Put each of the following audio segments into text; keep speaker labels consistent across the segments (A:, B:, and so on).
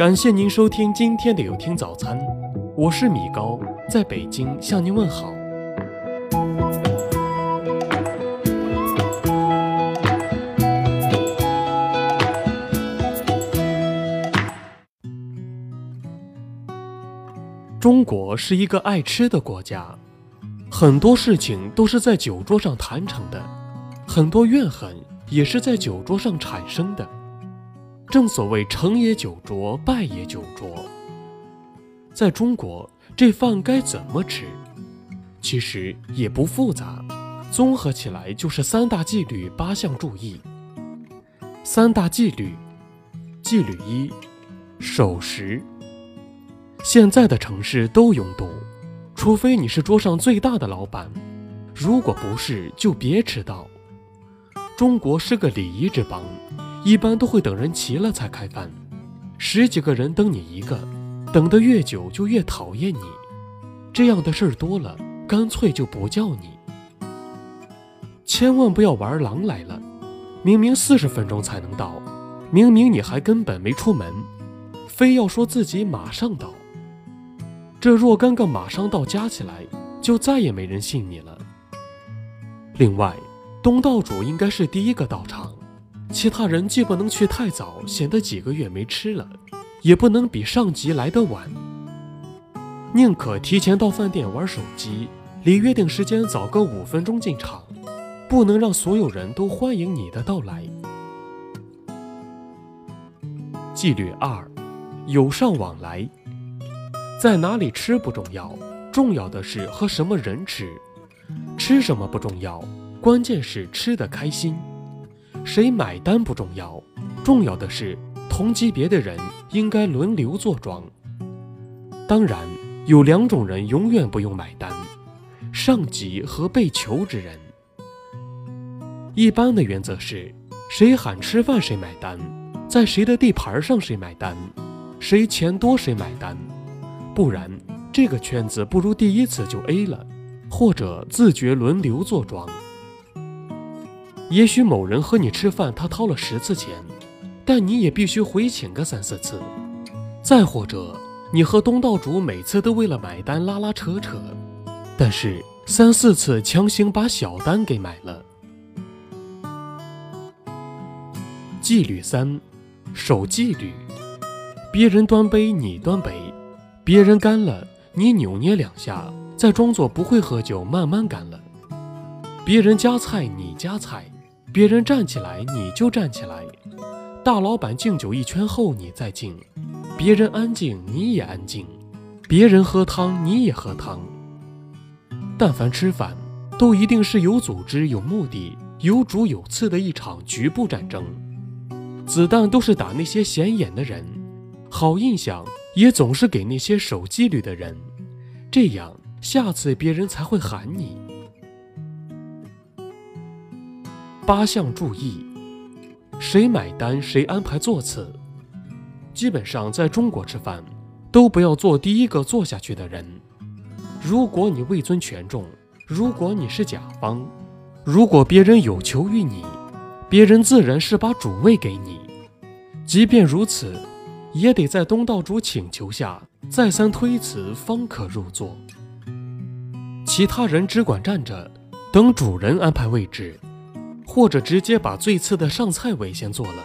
A: 感谢您收听今天的有听早餐，我是米高，在北京向您问好。中国是一个爱吃的国家，很多事情都是在酒桌上谈成的，很多怨恨也是在酒桌上产生的。正所谓成也酒桌，败也酒桌。在中国，这饭该怎么吃？其实也不复杂，综合起来就是三大纪律、八项注意。三大纪律：纪律一，守时。现在的城市都拥堵，除非你是桌上最大的老板，如果不是，就别迟到。中国是个礼仪之邦，一般都会等人齐了才开饭，十几个人等你一个，等得越久就越讨厌你。这样的事儿多了，干脆就不叫你。千万不要玩狼来了，明明四十分钟才能到，明明你还根本没出门，非要说自己马上到。这若干个马上到加起来，就再也没人信你了。另外，东道主应该是第一个到场，其他人既不能去太早，显得几个月没吃了，也不能比上级来得晚。宁可提前到饭店玩手机，离约定时间早个五分钟进场，不能让所有人都欢迎你的到来。纪律二，友善往来。在哪里吃不重要，重要的是和什么人吃。吃什么不重要，关键是吃得开心。谁买单不重要，重要的是同级别的人应该轮流坐庄。当然，有两种人永远不用买单：上级和被求之人。一般的原则是，谁喊吃饭谁买单，在谁的地盘上谁买单，谁钱多谁买单。不然，这个圈子不如第一次就 A 了，或者自觉轮流坐庄。也许某人和你吃饭，他掏了十次钱，但你也必须回请个三四次。再或者，你和东道主每次都为了买单拉拉扯扯，但是三四次强行把小单给买了。纪律三，守纪律，别人端杯你端杯。别人干了，你扭捏两下，再装作不会喝酒，慢慢干了。别人夹菜，你夹菜；别人站起来，你就站起来。大老板敬酒一圈后，你再敬。别人安静，你也安静；别人喝汤，你也喝汤。但凡吃饭，都一定是有组织、有目的、有主有次的一场局部战争，子弹都是打那些显眼的人，好印象。也总是给那些守纪律的人，这样下次别人才会喊你。八项注意：谁买单谁安排座次。基本上在中国吃饭，都不要做第一个坐下去的人。如果你位尊权重，如果你是甲方，如果别人有求于你，别人自然是把主位给你。即便如此。也得在东道主请求下再三推辞，方可入座。其他人只管站着，等主人安排位置，或者直接把最次的上菜位先坐了，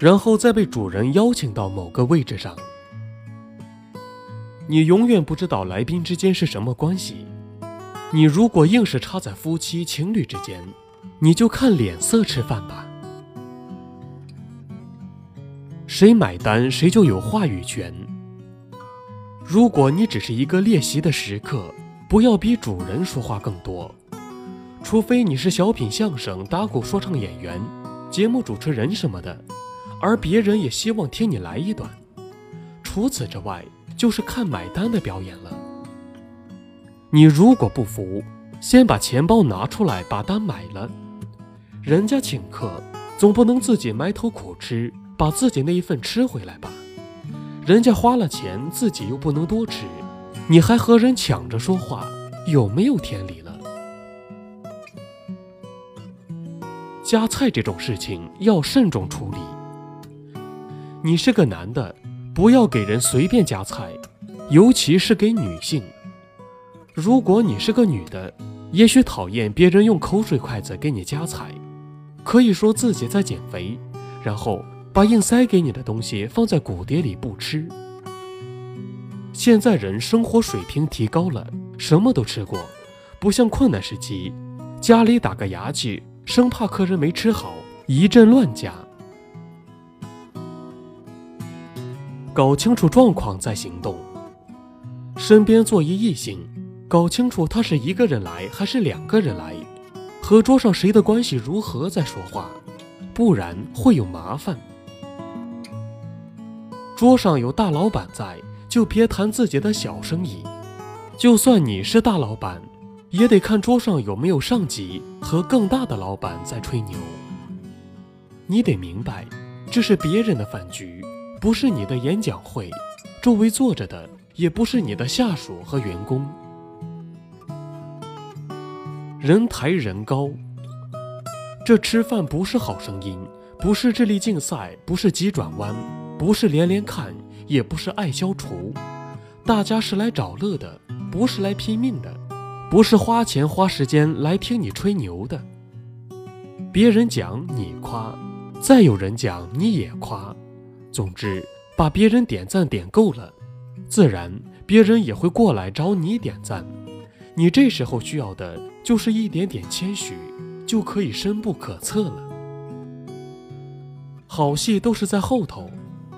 A: 然后再被主人邀请到某个位置上。你永远不知道来宾之间是什么关系。你如果硬是插在夫妻情侣之间，你就看脸色吃饭吧。谁买单，谁就有话语权。如果你只是一个列席的食客，不要比主人说话更多。除非你是小品相声、打鼓说唱演员、节目主持人什么的，而别人也希望听你来一段。除此之外，就是看买单的表演了。你如果不服，先把钱包拿出来，把单买了。人家请客，总不能自己埋头苦吃。把自己那一份吃回来吧，人家花了钱，自己又不能多吃，你还和人抢着说话，有没有天理了？夹菜这种事情要慎重处理。你是个男的，不要给人随便夹菜，尤其是给女性。如果你是个女的，也许讨厌别人用口水筷子给你夹菜，可以说自己在减肥，然后把硬塞给你的东西放在骨碟里不吃。现在人生活水平提高了，什么都吃过，不像困难时期，家里打个牙祭，生怕客人没吃好，一阵乱夹。搞清楚状况再行动。身边坐一异性，搞清楚他是一个人来还是两个人来，和桌上谁的关系如何再说话，不然会有麻烦。桌上有大老板在，就别谈自己的小生意。就算你是大老板，也得看桌上有没有上级和更大的老板在吹牛。你得明白，这是别人的饭局。不是你的演讲会，周围坐着的也不是你的下属和员工。人抬人高，这吃饭不是好声音，不是智力竞赛，不是急转弯，不是连连看，也不是爱消除。大家是来找乐的，不是来拼命的，不是花钱花时间来听你吹牛的。别人讲你夸，再有人讲你也夸。总之，把别人点赞点够了，自然别人也会过来找你点赞。你这时候需要的就是一点点谦虚，就可以深不可测了。好戏都是在后头，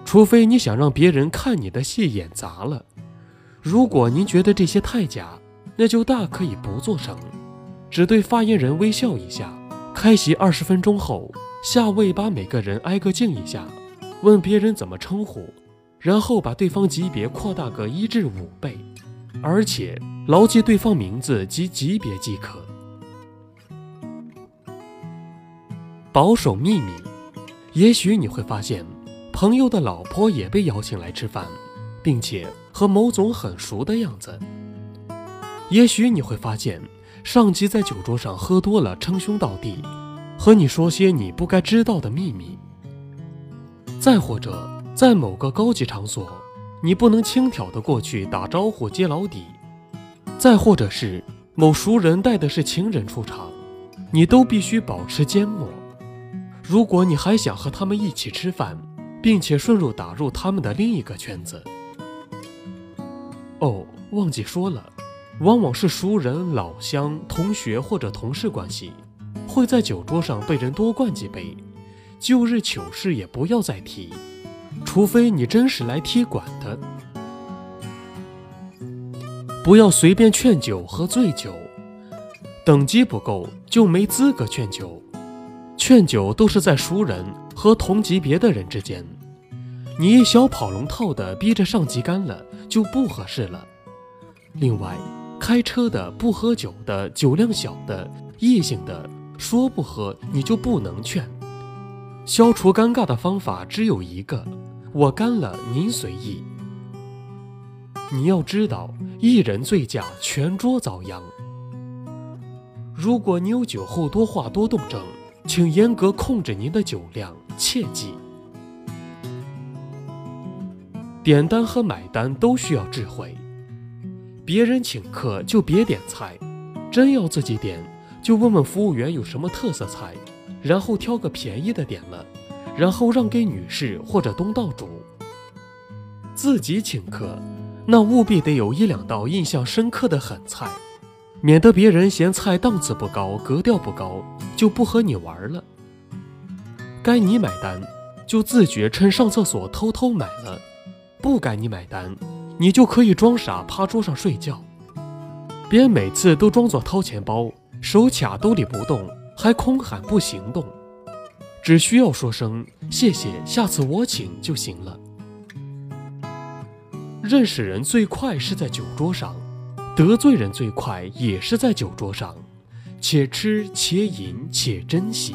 A: 除非你想让别人看你的戏演砸了。如果您觉得这些太假，那就大可以不做声，只对发言人微笑一下。开席二十分钟后，下位把每个人挨个敬一下。问别人怎么称呼，然后把对方级别扩大个一至五倍，而且牢记对方名字及级别即可。保守秘密，也许你会发现，朋友的老婆也被邀请来吃饭，并且和某总很熟的样子。也许你会发现，上级在酒桌上喝多了，称兄道弟，和你说些你不该知道的秘密。再或者，在某个高级场所，你不能轻佻的过去打招呼接老底；再或者是某熟人带的是情人出场，你都必须保持缄默。如果你还想和他们一起吃饭，并且顺路打入他们的另一个圈子，哦，忘记说了，往往是熟人、老乡、同学或者同事关系，会在酒桌上被人多灌几杯。旧日糗事也不要再提，除非你真是来踢馆的。不要随便劝酒和醉酒，等级不够就没资格劝酒。劝酒都是在熟人和同级别的人之间。你一小跑龙套的逼着上级干了就不合适了。另外，开车的、不喝酒的、酒量小的、异性的，说不喝你就不能劝。消除尴尬的方法只有一个，我干了，您随意。你要知道，一人醉驾，全桌遭殃。如果你有酒后多话多动症，请严格控制您的酒量，切记。点单和买单都需要智慧，别人请客就别点菜，真要自己点，就问问服务员有什么特色菜。然后挑个便宜的点了，然后让给女士或者东道主。自己请客，那务必得有一两道印象深刻的狠菜，免得别人嫌菜档次不高、格调不高，就不和你玩了。该你买单，就自觉趁上厕所偷偷买了；不该你买单，你就可以装傻趴桌上睡觉，别每次都装作掏钱包，手卡兜里不动。还空喊不行动，只需要说声谢谢，下次我请就行了。认识人最快是在酒桌上，得罪人最快也是在酒桌上，且吃且饮且珍惜。